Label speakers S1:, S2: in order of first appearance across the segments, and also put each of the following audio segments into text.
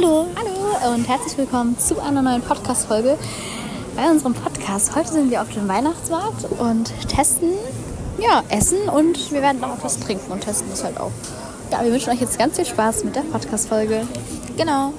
S1: Hallo. Hallo und herzlich willkommen zu einer neuen Podcast-Folge bei unserem Podcast. Heute sind wir auf dem Weihnachtsmarkt und testen, ja, essen und wir werden auch was trinken und testen das halt auch. Ja, wir wünschen euch jetzt ganz viel Spaß mit der Podcast-Folge. Genau.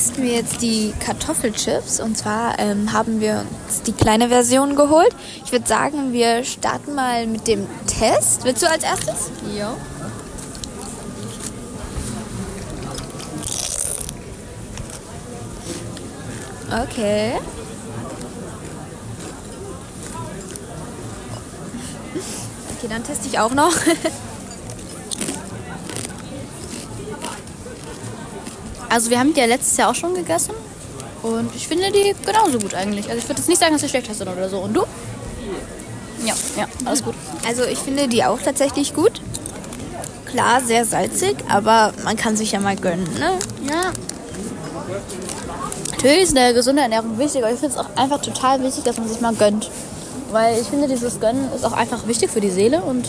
S1: Testen wir jetzt die Kartoffelchips und zwar ähm, haben wir uns die kleine Version geholt. Ich würde sagen, wir starten mal mit dem Test. Willst du als erstes?
S2: Ja.
S1: Okay. Okay, dann teste ich auch noch. Also wir haben die ja letztes Jahr auch schon gegessen und ich finde die genauso gut eigentlich. Also ich würde jetzt nicht sagen, dass sie schlechter sind oder so. Und du? Ja, ja, alles gut.
S2: Also ich finde die auch tatsächlich gut. Klar, sehr salzig, aber man kann sich ja mal gönnen, ne?
S1: Ja. Natürlich ist eine gesunde Ernährung wichtig, aber ich finde es auch einfach total wichtig, dass man sich mal gönnt. Weil ich finde, dieses Gönnen ist auch einfach wichtig für die Seele und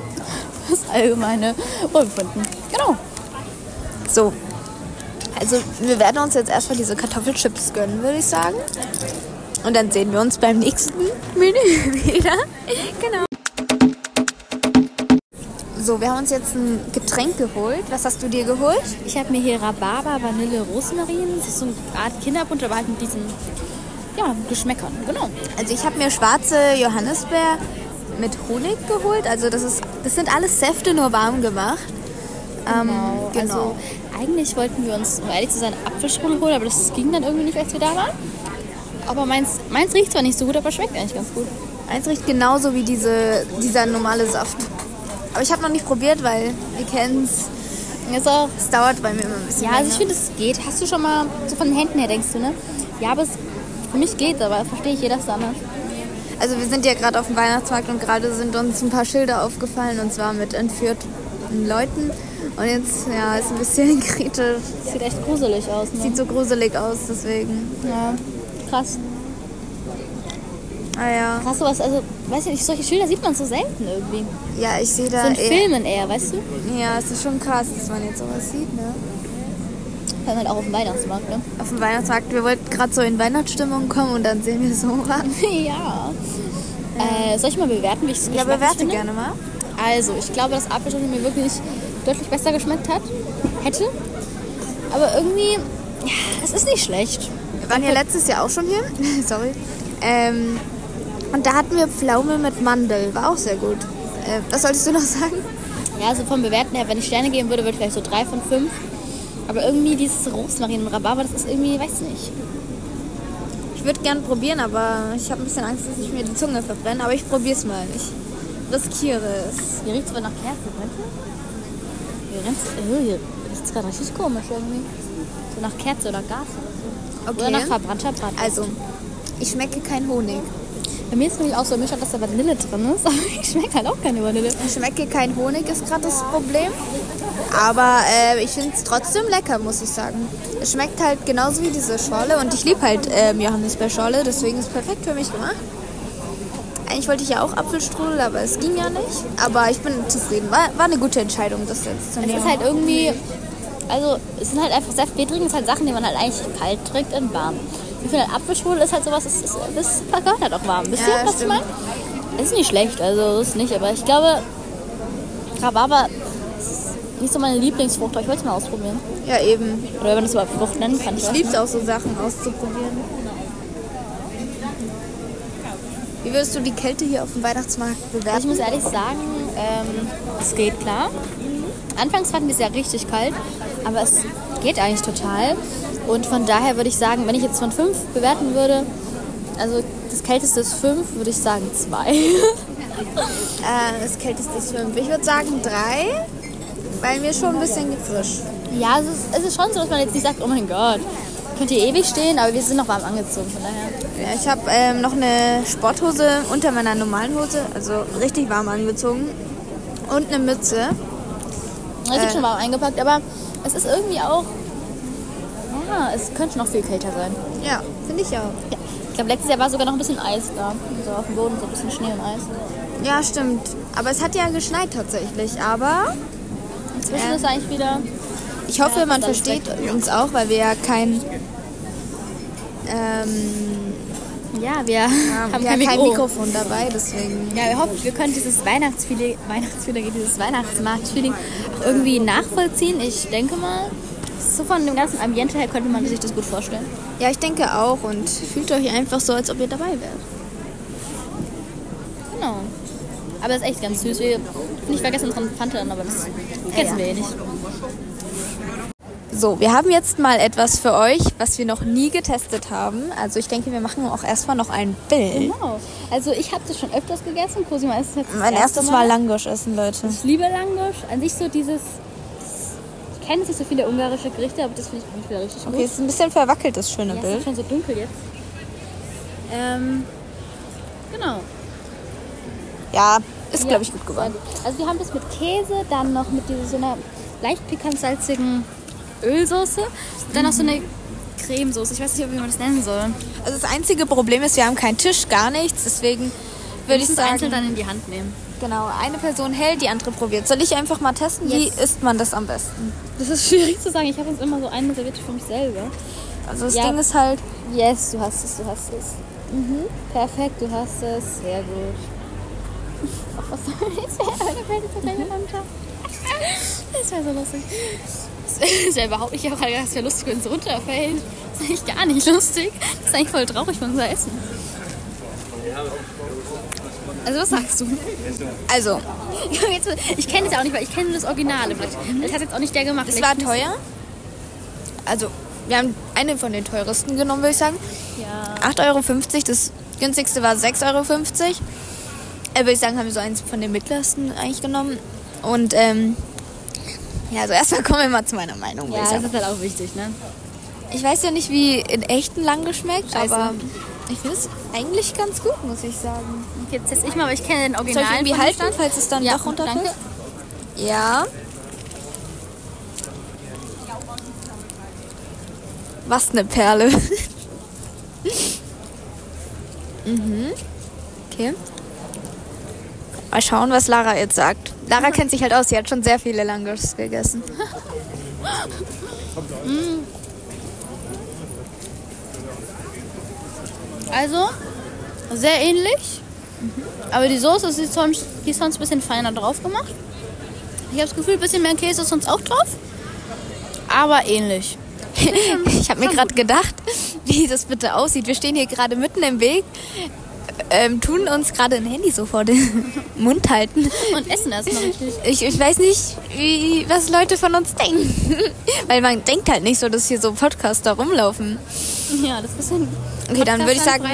S1: das allgemeine Wohlbefinden. Genau.
S2: So. Also wir werden uns jetzt erstmal diese Kartoffelchips gönnen, würde ich sagen. Und dann sehen wir uns beim nächsten Menü wieder. Genau. So, wir haben uns jetzt ein Getränk geholt. Was hast du dir geholt?
S1: Ich habe mir hier Rhabarber, Vanille, Rosmarin. Das ist so eine Art Kinderbunt, aber halt mit diesen ja, Geschmäckern. Genau.
S2: Also ich habe mir schwarze Johannisbeer mit Honig geholt. Also das ist, das sind alles Säfte nur warm gemacht. Ähm,
S1: Genau. Also eigentlich wollten wir uns, um ehrlich zu sein, Apfelstrudel holen, aber das ging dann irgendwie nicht, als wir da waren. Aber meins, meins riecht zwar nicht so gut, aber schmeckt eigentlich ganz gut.
S2: Eins riecht genauso wie diese, dieser normale Saft. Aber ich habe noch nicht probiert, weil wir kennen es. Es dauert bei mir immer ein bisschen.
S1: ja, also ich
S2: länger.
S1: finde, es geht. Hast du schon mal, so von den Händen her denkst du, ne? Ja, aber es, für mich geht's, aber verstehe ich jeder anders.
S2: Also wir sind ja gerade auf dem Weihnachtsmarkt und gerade sind uns ein paar Schilder aufgefallen und zwar mit entführten Leuten. Und jetzt, ja, ist ein bisschen kritisch.
S1: Sieht echt gruselig aus, ne?
S2: Sieht so gruselig aus, deswegen.
S1: ja, krass.
S2: Ah ja.
S1: Krass, sowas, also, weiß ich nicht, solche Schilder sieht man so selten irgendwie.
S2: Ja, ich sehe da
S1: So in
S2: eher-
S1: Filmen eher, weißt du?
S2: Ja, es ist schon krass, dass man jetzt sowas sieht, ne?
S1: Dann halt auch auf dem Weihnachtsmarkt, ne?
S2: Auf dem Weihnachtsmarkt, wir wollten gerade so in Weihnachtsstimmung kommen und dann sehen wir sowas.
S1: ja. Äh, soll ich mal bewerten, wie ich es
S2: Ja, bewerte gerne mal.
S1: Also, ich glaube, dass Apfelstrudel mir wirklich deutlich besser geschmeckt hat. Hätte. Aber irgendwie, ja, es ist nicht schlecht.
S2: Wir waren ja letztes Jahr auch schon hier. Sorry. Ähm, und da hatten wir Pflaume mit Mandel. War auch sehr gut. Äh, was solltest du noch sagen?
S1: Ja, also vom Bewerten her, wenn ich Sterne geben würde, würde ich vielleicht so drei von fünf. Aber irgendwie dieses Rosmarin und Rhabarber, das ist irgendwie, weiß nicht.
S2: Ich würde gern probieren, aber ich habe ein bisschen Angst, dass ich mir die Zunge verbrenne. Aber ich probiere es mal. Ich riskiere es.
S1: Hier riecht es wohl nach Kerze, meinst du? Hier riecht riecht's gerade richtig komisch irgendwie. So nach Kerze oder Gas oder so.
S2: Okay.
S1: Oder nach verbrannter Bratwurst.
S2: Also, ich schmecke kein Honig.
S1: Bei mir ist nämlich auch so, stand, dass da Vanille drin ist, aber ich schmecke halt auch keine Vanille.
S2: Ich schmecke kein Honig, ist gerade das Problem. Aber äh, ich finde es trotzdem lecker, muss ich sagen. Es schmeckt halt genauso wie diese Schorle. Und ich liebe halt ähm, Johannisbeerschorle, deswegen ist es perfekt für mich gemacht. Eigentlich wollte ich ja auch Apfelstrudel, aber es ging ja nicht. Aber ich bin zufrieden. War, war eine gute Entscheidung, das jetzt zu
S1: Es
S2: nehmen.
S1: ist halt irgendwie, also es sind halt einfach sehr wir trinken es halt Sachen, die man halt eigentlich kalt trinkt in warm. Ich finde halt Apfelschule ist halt sowas, das, ist, das vergehört halt auch warm. Wisst
S2: Ja,
S1: ihr, was ich
S2: stimmt.
S1: meine? Ist nicht schlecht, also ist nicht, aber ich glaube, Rhabarber ist nicht so meine Lieblingsfrucht, aber ich wollte es mal ausprobieren.
S2: ja, eben.
S1: Oder wenn man das überhaupt Frucht nennen kann.
S2: Ich
S1: weiß
S2: liebe es auch, so Sachen auszuprobieren. Wie würdest du die Kälte hier auf dem Weihnachtsmarkt
S1: Ich
S2: bewerten?
S1: muss ehrlich sagen, ähm, es geht klar. Anfangs fanden wir es ja richtig kalt, aber es geht eigentlich total. Und von daher würde ich sagen, wenn ich jetzt von fünf bewerten würde, also das kälteste ist fünf, würde ich sagen zwei.
S2: Äh, das kälteste ist fünf. Ich würde sagen drei, weil mir schon ein bisschen frisch.
S1: ja, es ist, es ist schon so, dass man jetzt nicht sagt, oh mein Gott, könnt ihr ewig stehen, aber wir sind noch warm angezogen, von daher.
S2: Ja, ich habe ähm, noch eine Sporthose unter meiner normalen Hose, also richtig warm angezogen. Und eine Mütze.
S1: Ist
S2: Äh.
S1: schon warm eingepackt, aber es ist irgendwie auch Ja, es könnte noch viel kälter sein.
S2: Ja, finde ich auch.
S1: Ja. Ich glaube, letztes Jahr war sogar noch ein bisschen Eis da. So auf dem Boden, so ein bisschen Schnee und Eis.
S2: Ja, stimmt. Aber es hat ja geschneit tatsächlich. Aber
S1: Inzwischen
S2: Ja.
S1: ist eigentlich wieder.
S2: Ich hoffe,
S1: Ja,
S2: man versteht uns auch, weil wir ja kein... Ähm,
S1: Ja, wir haben
S2: haben ja
S1: kein,
S2: kein
S1: Mikro.
S2: Mikrofon dabei, deswegen...
S1: Ja, wir hoffen, wir können dieses Weihnachtsfeeling, Weihnachtsfeeling, dieses Weihnachtsmarktfeeling auch irgendwie nachvollziehen. Ich denke mal, so von dem ganzen Ambiente her könnte man sich das gut vorstellen.
S2: Ja, ich denke auch. Und fühlt euch einfach so, als ob ihr dabei wärt.
S1: Genau. Aber das ist echt ganz süß. Wir nicht vergessen unseren Fanta, aber das vergessen
S2: Ja, ja.
S1: wir eh nicht.
S2: So, wir haben jetzt mal etwas für euch, was wir noch nie getestet haben. Also ich denke, wir machen auch erstmal noch ein Bild.
S1: Genau. Also ich habe das schon öfters gegessen. Cosima ist jetzt das
S2: Mein
S1: erste
S2: erstes Mal Langosch essen, Leute.
S1: Ich liebe Langosch. An sich so dieses... Ich kenne nicht so viele ungarische Gerichte, aber das finde ich wieder richtig
S2: Okay,
S1: gut.
S2: es ist ein bisschen verwackelt, das schöne
S1: Ja, es ist
S2: Bild.
S1: schon so dunkel jetzt. Ähm, genau.
S2: Ja, ist,
S1: Ja,
S2: glaube ich, gut geworden.
S1: Also wir haben das mit Käse, dann noch mit dieser so einer leicht pikant Ölsoße, dann noch so eine Cremesoße. Ich weiß nicht, wie man das nennen soll.
S2: Also das einzige Problem ist, wir haben keinen Tisch, gar nichts. Deswegen würde ich
S1: es einzeln
S2: sagen,
S1: dann in die Hand nehmen.
S2: genau, eine Person hält, die andere probiert. Soll ich einfach mal testen? Wie
S1: Yes.
S2: isst man das am besten?
S1: Das ist schwierig zu sagen. Ich habe uns immer so eine serviert für mich selber.
S2: Also das
S1: Ja.
S2: Ding ist halt,
S1: Yes, du hast es, du hast es. Mhm. Perfekt, du hast es. Sehr gut. Ach, was soll das? Meine Das wäre so lustig. Das wäre überhaupt nicht, ich habe gerade gedacht, es wäre lustig, wenn es runterfällt. Das ist eigentlich gar nicht lustig. Das ist eigentlich voll traurig für unser Essen. Also was sagst du?
S2: also,
S1: Jetzt, ich kenne es ja auch nicht, weil ich kenne das Originale. Vielleicht. Das hat jetzt auch nicht der gemacht.
S2: es war teuer. Also, wir haben eine von den teuersten genommen, würde ich sagen.
S1: Ja.
S2: 8,50 Euro. Das günstigste war 6,50 Euro. Äh, würde ich sagen, haben wir so eins von den mittlersten eigentlich genommen. Und ähm, ja, also erstmal kommen wir mal zu meiner Meinung.
S1: Ja, das ist halt auch wichtig, ne?
S2: ich weiß ja nicht, wie in echten lang geschmeckt,
S1: Scheiße.
S2: aber ich finde es eigentlich ganz gut, muss ich sagen.
S1: Okay, jetzt ich mal, aber ich kenne den
S2: Soll ich
S1: Original.
S2: irgendwie halten, falls es dann
S1: Ja,
S2: doch runterfällt? Ja. Was eine Perle. mhm. Okay. Mal schauen, was Lara jetzt sagt. Lara kennt sich halt aus, sie hat schon sehr viele Langosch gegessen.
S1: Also, sehr ähnlich. Aber die Soße ist sonst, die ist sonst ein bisschen feiner drauf gemacht. Ich habe das Gefühl, ein bisschen mehr Käse ist sonst auch drauf. Aber ähnlich.
S2: Ich habe mir gerade gedacht, wie das bitte aussieht. Wir stehen hier gerade mitten im Weg, ähm, tun uns gerade ein Handy so vor den Mund halten.
S1: Und essen erstmal richtig.
S2: Ich, ich weiß nicht, wie, was Leute von uns denken. Weil man denkt halt nicht so, dass hier so Podcaster rumlaufen.
S1: Ja, das ist ein.
S2: Okay, dann würde ich sagen,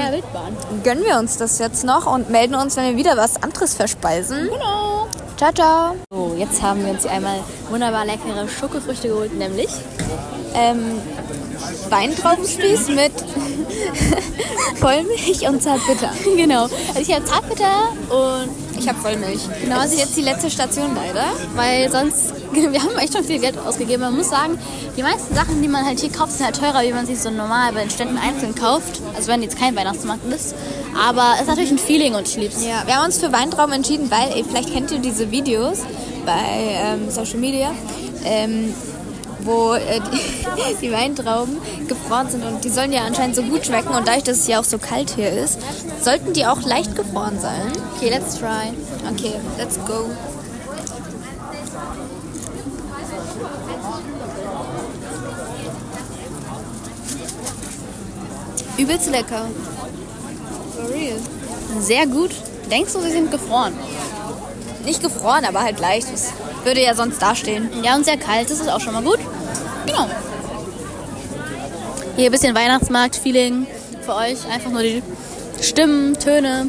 S2: gönnen wir uns das jetzt noch und melden uns, wenn wir wieder was anderes verspeisen.
S1: Genau.
S2: Ciao, ciao.
S1: So, jetzt haben wir uns hier einmal wunderbar leckere Schokofrüchte geholt, nämlich
S2: Ähm, Weintraubenspieß mit Vollmilch und Zartbitter.
S1: genau. Also ich habe Zartbitter und
S2: Ich habe Vollmilch.
S1: Genau,
S2: das
S1: also
S2: ist jetzt die letzte Station leider.
S1: weil sonst wir haben echt schon viel Geld ausgegeben. Man muss sagen, die meisten Sachen, die man halt hier kauft, sind halt teurer, wie man sich so normal bei den Ständen einzeln kauft. Also wenn jetzt kein Weihnachtsmarkt ist. Aber es ist natürlich ein Feeling und ich lieb's.
S2: Ja, wir haben uns für Weintrauben entschieden, weil, ey, vielleicht kennt ihr diese Videos bei ähm, Social Media, ähm, wo äh, die, die Weintrauben gefroren sind und die sollen ja anscheinend so gut schmecken und dadurch, dass es ja auch so kalt hier ist, sollten die auch leicht gefroren sein.
S1: Okay, let's try.
S2: Okay, let's go. Übelst lecker. For real.
S1: Sehr gut. Denkst du, sie sind gefroren?
S2: Nicht gefroren, aber halt leicht würde ja sonst dastehen.
S1: Ja, und sehr kalt das ist auch schon mal gut. Genau. Hier ein bisschen Weihnachtsmarkt-Feeling für euch. Einfach nur die Stimmen, Töne.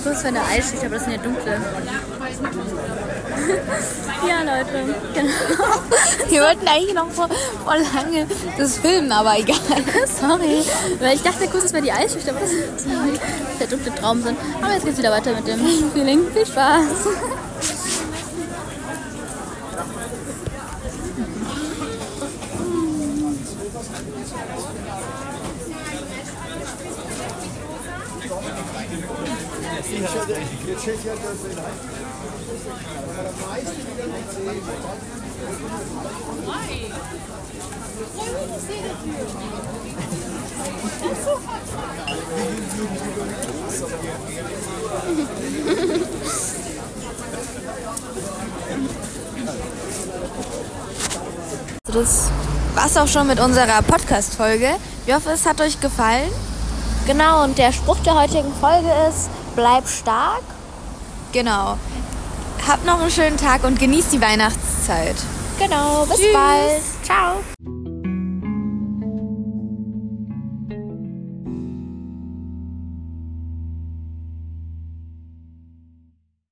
S1: dachte kurz, es wäre eine Eisschicht, aber das sind ja dunkle. ja, Leute. Genau.
S2: Wir wollten eigentlich noch vor, vor lange das filmen, aber egal.
S1: Sorry. Weil ich dachte kurz, es wäre die Eisschicht, aber das ist der dunkle Traum sind. Aber jetzt geht's wieder weiter mit dem Feeling. Viel Spaß.
S2: Das war's auch schon mit unserer Podcast-Folge. Ich hoffe, es hat euch gefallen.
S1: Genau, und der Spruch der heutigen Folge ist, bleib stark.
S2: Genau. Habt noch einen schönen Tag und genießt die Weihnachtszeit.
S1: Genau, bis
S2: Tschüss.
S1: bald. Ciao.